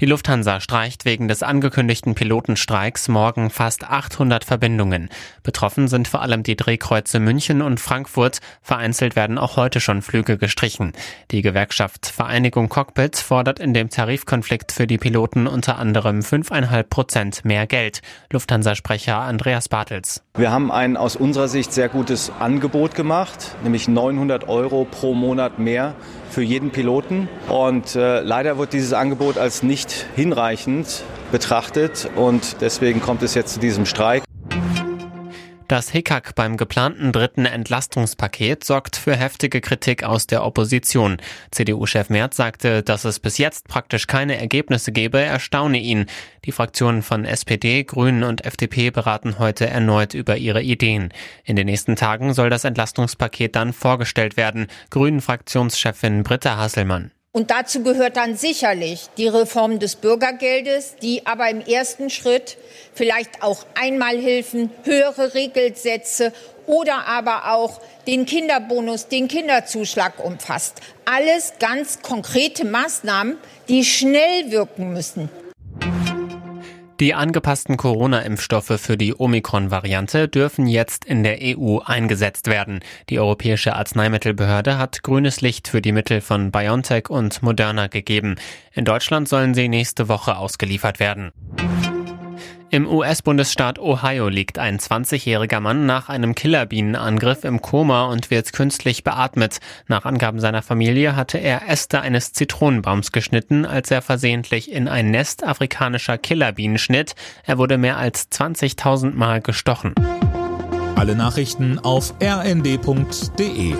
Die Lufthansa streicht wegen des angekündigten Pilotenstreiks morgen fast 800 Verbindungen. Betroffen sind vor allem die Drehkreuze München und Frankfurt. Vereinzelt werden auch heute schon Flüge gestrichen. Die Gewerkschaft Vereinigung Cockpit fordert in dem Tarifkonflikt für die Piloten unter anderem 5,5 Prozent mehr Geld. Lufthansa-Sprecher Andreas Bartels. Wir haben ein aus unserer Sicht sehr gutes Angebot gemacht, nämlich 900 Euro pro Monat mehr für jeden Piloten. Und äh, leider wird dieses Angebot als nicht hinreichend betrachtet und deswegen kommt es jetzt zu diesem Streik. Das Hickhack beim geplanten dritten Entlastungspaket sorgt für heftige Kritik aus der Opposition. CDU-Chef Merz sagte, dass es bis jetzt praktisch keine Ergebnisse gebe, erstaune ihn. Die Fraktionen von SPD, Grünen und FDP beraten heute erneut über ihre Ideen. In den nächsten Tagen soll das Entlastungspaket dann vorgestellt werden. Grünen-Fraktionschefin Britta Hasselmann. Und dazu gehört dann sicherlich die Reform des Bürgergeldes, die aber im ersten Schritt vielleicht auch Einmalhilfen, höhere Regelsätze oder aber auch den Kinderbonus, den Kinderzuschlag umfasst. Alles ganz konkrete Maßnahmen, die schnell wirken müssen. Die angepassten Corona-Impfstoffe für die Omikron-Variante dürfen jetzt in der EU eingesetzt werden. Die Europäische Arzneimittelbehörde hat grünes Licht für die Mittel von BioNTech und Moderna gegeben. In Deutschland sollen sie nächste Woche ausgeliefert werden. Im US-Bundesstaat Ohio liegt ein 20-jähriger Mann nach einem Killerbienenangriff im Koma und wird künstlich beatmet. Nach Angaben seiner Familie hatte er Äste eines Zitronenbaums geschnitten, als er versehentlich in ein Nest afrikanischer Killerbienen schnitt. Er wurde mehr als 20.000 Mal gestochen. Alle Nachrichten auf rnd.de